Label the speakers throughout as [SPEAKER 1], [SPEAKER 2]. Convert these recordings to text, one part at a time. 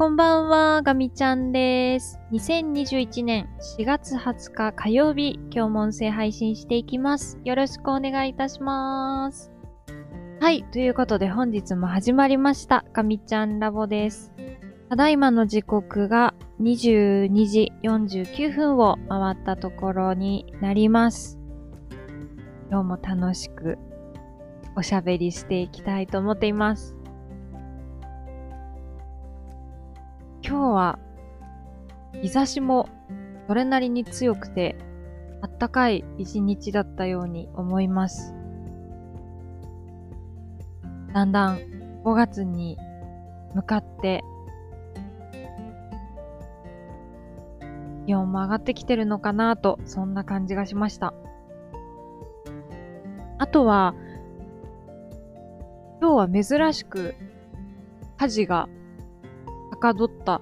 [SPEAKER 1] こんばんは、ガミちゃんです。2021年4月20日火曜日、今日も音声配信していきます。よろしくお願いいたします。はい、ということで本日も始まりました、ガミちゃんラボです。ただいまの時刻が22時49分を回ったところになります。今日も楽しくおしゃべりしていきたいと思っています。今日は日差しもそれなりに強くてあったかい一日だったように思います。だんだん5月に向かって気温も上がってきてるのかなと、そんな感じがしました。あとは、今日は珍しく火事がかどった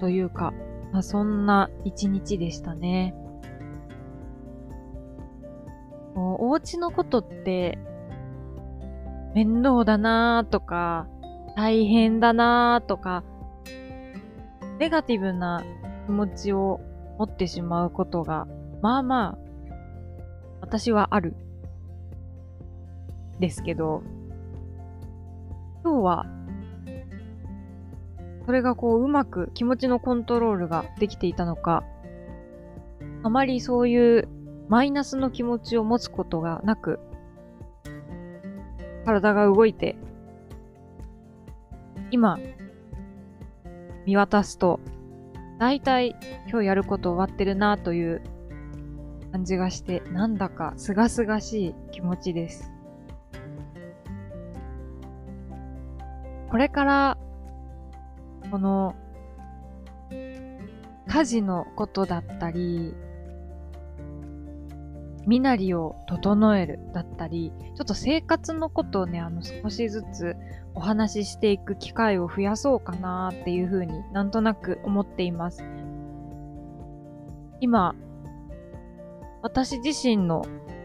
[SPEAKER 1] というか、まあ、そんな一日でしたね。お家のことって面倒だなーとか大変だなーとかネガティブな気持ちを持ってしまうことがまあまあ私はあるですけど今日はそれがこううまく気持ちのコントロールができていたのか、あまりそういうマイナスの気持ちを持つことがなく、体が動いて、今、見渡すと、だいたい今日やること終わってるなという感じがして、なんだか清々しい気持ちです。これからこの家事のことだったり、身なりを整えるだったり、ちょっと生活のことをね、あの少しずつお話ししていく機会を増やそうかなっていうふうになんとなく思っています。今、私自身の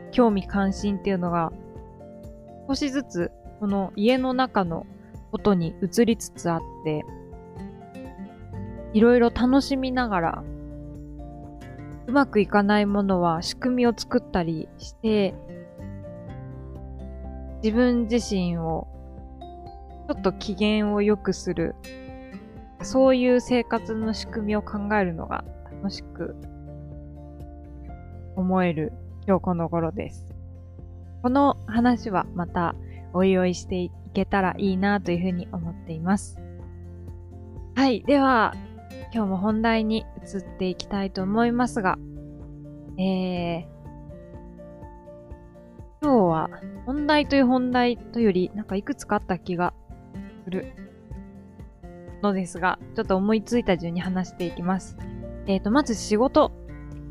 [SPEAKER 1] 興味関心っていうのが少しずつこの家の中のことに移りつつあって、いろいろ楽しみながら、うまくいかないものは仕組みを作ったりして、自分自身をちょっと機嫌を良くする、そういう生活の仕組みを考えるのが楽しく思える今日この頃です。この話はまたおいおいしていけたらいいなというふうに思っています。はい。では、今日も本題に移っていきたいと思いますが、えー、今日は本題という本題というより、なんかいくつかあった気がするのですが、ちょっと思いついた順に話していきます。えっ、ー、と、まず仕事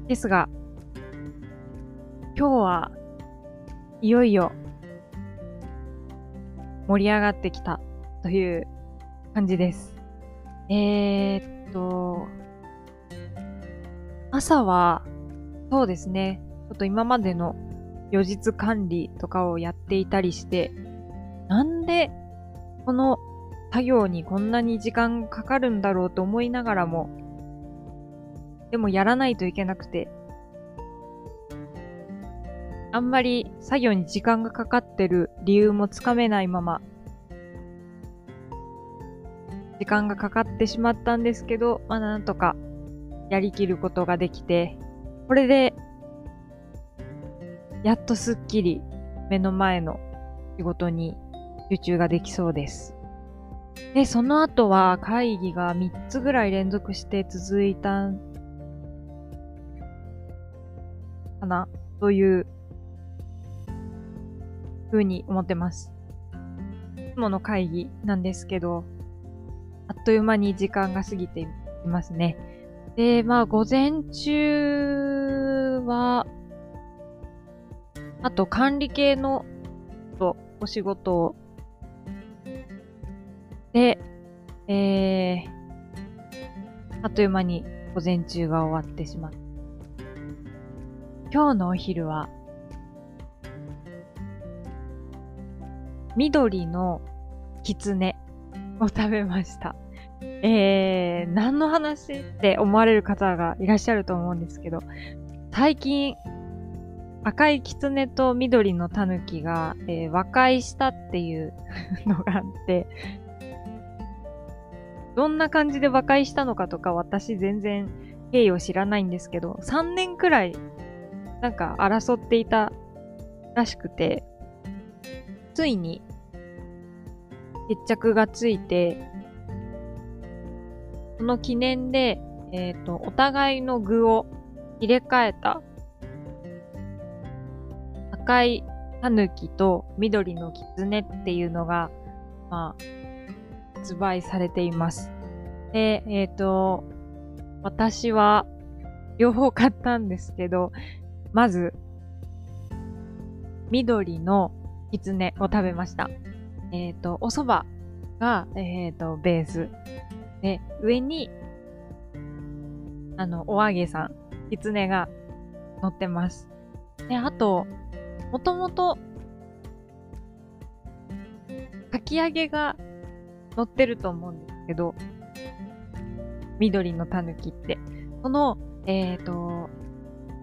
[SPEAKER 1] ですが、今日はいよいよ盛り上がってきたという感じです。えー、と、朝は、そうですね、ちょっと今までの予日管理とかをやっていたりして、なんでこの作業にこんなに時間かかるんだろうと思いながらも、でもやらないといけなくて、あんまり作業に時間がかかってる理由もつかめないまま時間がかかってしまったんですけど、まあなんとかやりきることができて、これで、やっとすっきり目の前の仕事に集中ができそうです。で、その後は会議が3つぐらい連続して続いたかなというふうに思ってます。いつもの会議なんですけど、という間に時間が過ぎていますね。で、まあ、午前中は、あと管理系のお仕事を、で、えー、あっという間に午前中が終わってしまった。今日のお昼は、緑のキツネを食べました。えー、何の話って思われる方がいらっしゃると思うんですけど、最近、赤い狐と緑の狸が、えー、和解したっていう のがあって、どんな感じで和解したのかとか私全然経緯を知らないんですけど、3年くらいなんか争っていたらしくて、ついに決着がついて、その記念で、えっ、ー、と、お互いの具を入れ替えた赤い狸と緑の狐っていうのが、まあ、発売されています。で、えっ、ー、と、私は両方買ったんですけど、まず、緑の狐を食べました。えっ、ー、と、お蕎麦が、えっ、ー、と、ベース。で、上に、あの、お揚げさん、狐が乗ってます。で、あと、もともと、かき揚げが乗ってると思うんですけど、緑のタヌキって。その、えっ、ー、と、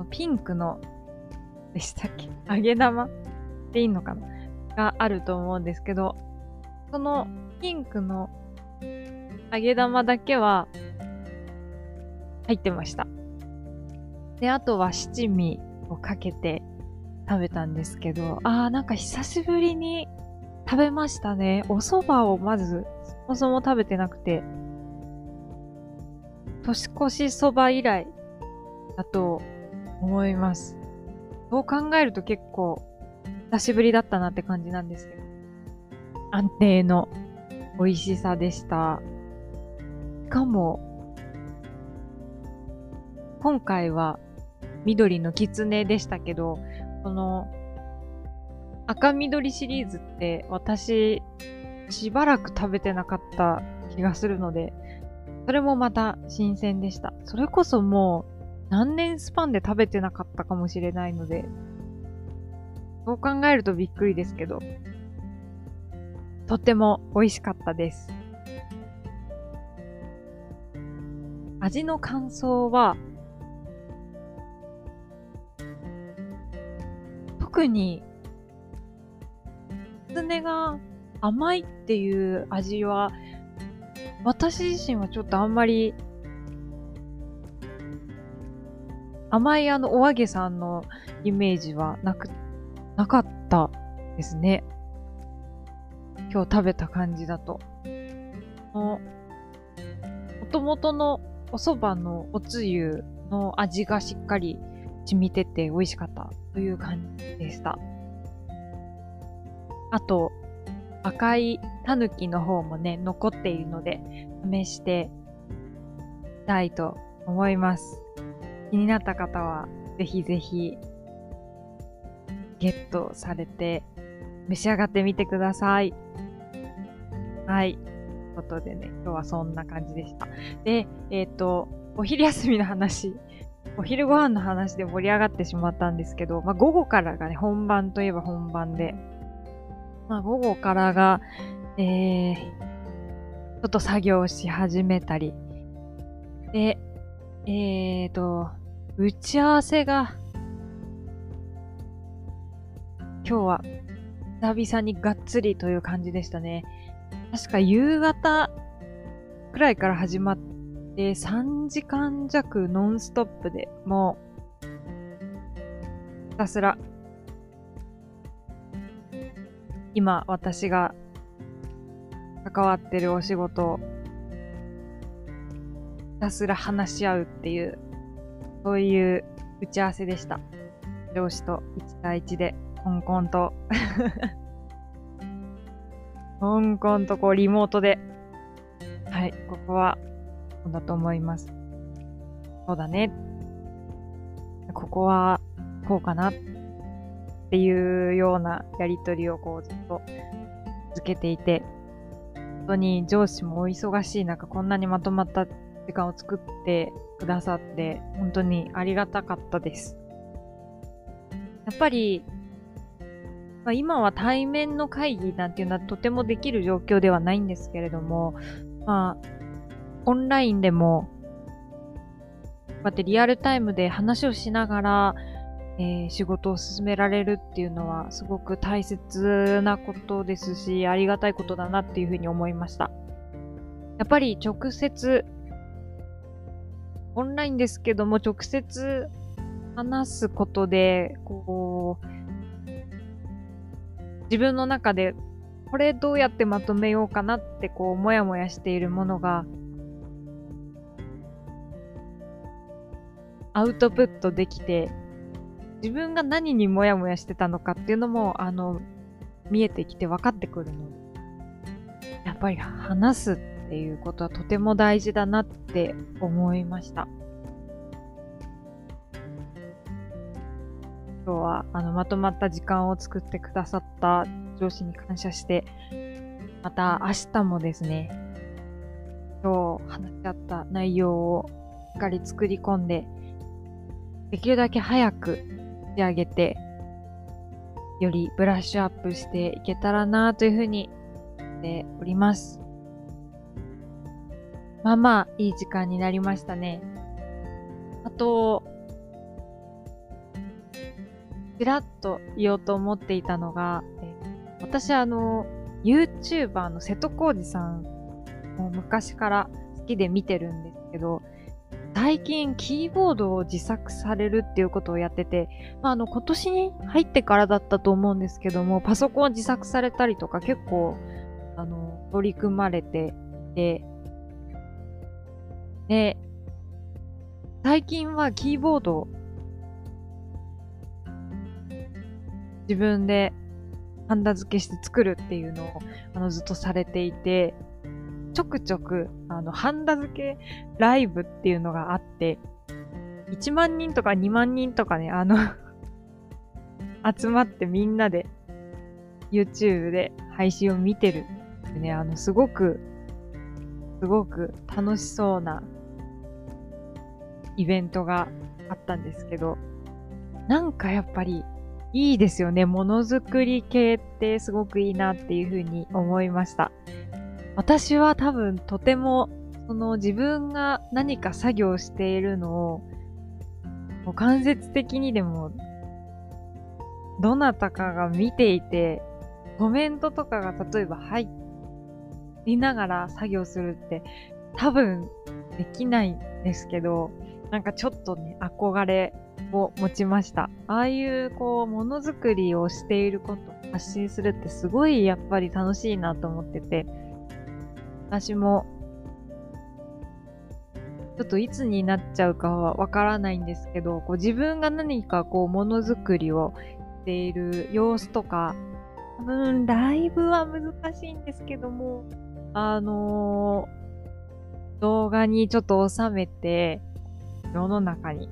[SPEAKER 1] ピンクの、でしたっけ？揚げ玉でいいのかな？があると思うんですけど、そのピンクの揚げ玉だけは入ってました。で、あとは七味をかけて食べたんですけど、あーなんか久しぶりに食べましたね。お蕎麦をまずそもそも食べてなくて、年越しそば以来だと思います。そう考えると結構久しぶりだったなって感じなんですけど。安定の美味しさでした。しかも、今回は緑の狐でしたけど、その赤緑シリーズって私しばらく食べてなかった気がするので、それもまた新鮮でした。それこそもう何年スパンで食べてなかったかもしれないので、そう考えるとびっくりですけど、とっても美味しかったです。味の感想は、特に、キツネが甘いっていう味は、私自身はちょっとあんまり、甘いあのお揚げさんのイメージはなくなかったですね。今日食べた感じだと。もともとのお蕎麦のおつゆの味がしっかり染みてて美味しかったという感じでした。あと、赤いタヌキの方もね、残っているので、試してみたいと思います。気になった方は、ぜひぜひゲットされて召し上がってみてください。はい。ことでね、今日はそんな感じでした。で、えっ、ー、と、お昼休みの話、お昼ご飯の話で盛り上がってしまったんですけど、まあ午後からがね、本番といえば本番で、まあ午後からが、えー、ちょっと作業し始めたり、で、えっ、ー、と、打ち合わせが今日は久々にがっつりという感じでしたね。確か夕方くらいから始まって3時間弱ノンストップでもうひたすら今私が関わってるお仕事をひたすら話し合うっていうそういう打ち合わせでした。上司と1対1でコンコンとコンコンとこうリモートで。はい、ここは、そうだと思います。そうだね。ここは、こうかなっていうようなやりとりをこうずっと続けていて、本当に上司もお忙しい中、こんなにまとまった時間を作ってくださって、本当にありがたかったです。やっぱり、まあ、今は対面の会議なんていうのはとてもできる状況ではないんですけれども、まあ、オンラインでも、こうやってリアルタイムで話をしながら、えー、仕事を進められるっていうのはすごく大切なことですし、ありがたいことだなっていうふうに思いました。やっぱり直接、オンラインですけども直接話すことで、こう、自分の中でこれどうやってまとめようかなってこう、もやもやしているものが、アウトプットできて、自分が何にもやもやしてたのかっていうのも、あの、見えてきて分かってくるので、やっぱり話すっていうことはとても大事だなって思いました。今日はあのまとまった時間を作ってくださった上司に感謝して、また明日もですね、今日話し合った内容をしっかり作り込んで、できるだけ早く仕上げて、よりブラッシュアップしていけたらなというふうに思っております。まあまあ、いい時間になりましたね。あと、ちらっと言おうと思っていたのが、え私あの、YouTuber の瀬戸康史さんも昔から好きで見てるんですけど、最近キーボードを自作されるっていうことをやってて、まあ、あの今年に入ってからだったと思うんですけども、パソコンを自作されたりとか結構、あの、取り組まれてて、で、最近はキーボード自分でハンダ付けして作るっていうのをあのずっとされていて、ちょくちょくあのハンダ付けライブっていうのがあって、1万人とか2万人とかね、あの 集まってみんなで YouTube で配信を見てるてね、あのすごく、すごく楽しそうなイベントがあったんですけど、なんかやっぱりいいですよね。ものづくり系ってすごくいいなっていうふうに思いました。私は多分とてもその自分が何か作業しているのをもう間接的にでもどなたかが見ていてコメントとかが例えば入りながら作業するって多分できないんですけどなんかちょっとね憧れを持ちました。ああいうこう、ものづくりをしていること、発信するってすごいやっぱり楽しいなと思ってて、私も、ちょっといつになっちゃうかはわからないんですけど、こう自分が何かこう、ものづくりをしている様子とか、多分、ライブは難しいんですけども、あのー、動画にちょっと収めて、世の中に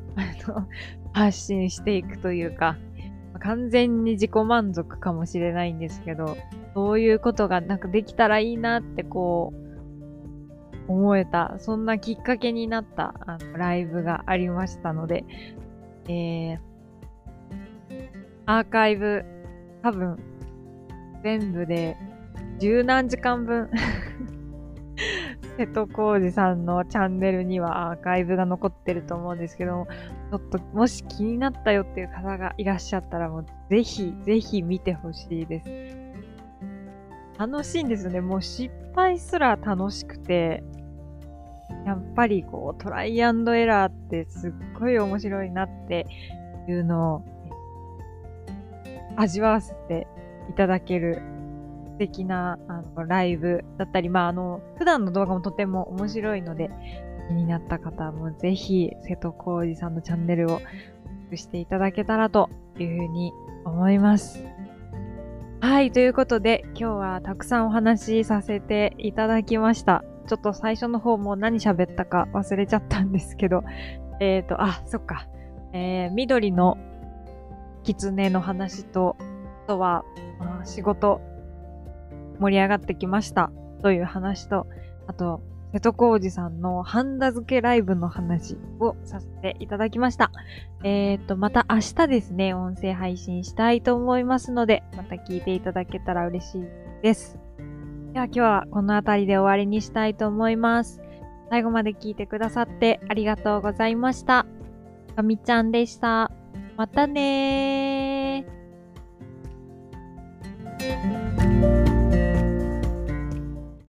[SPEAKER 1] 発信していくというか、完全に自己満足かもしれないんですけど、そういうことがなんかできたらいいなってこう、思えた、そんなきっかけになったあのライブがありましたので、えー、アーカイブ、多分、全部で十何時間分瀬戸康史さんのチャンネルにはアーカイブが残ってると思うんですけども、ちょっともし気になったよっていう方がいらっしゃったらもうぜひぜひ見てほしいです。楽しいんですよね。もう失敗すら楽しくて、やっぱりこうトライアンドエラーってすっごい面白いなっていうのを味わわせていただける素敵なあのライブだったり、まあ、あの、普段の動画もとても面白いので、気になった方もぜひ、瀬戸康史さんのチャンネルをックしていただけたらというふうに思います。はい、ということで、今日はたくさんお話しさせていただきました。ちょっと最初の方も何喋ったか忘れちゃったんですけど、えっ、ー、と、あ、そっか。えー、緑の狐の話と、あとは、仕事盛り上がってきましたという話と、あと、瀬戸康史さんのハンダ付けライブの話をさせていただきました。えっ、ー、と、また明日ですね、音声配信したいと思いますので、また聞いていただけたら嬉しいです。では今日はこの辺りで終わりにしたいと思います。最後まで聞いてくださってありがとうございました。かみちゃんでした。またねー。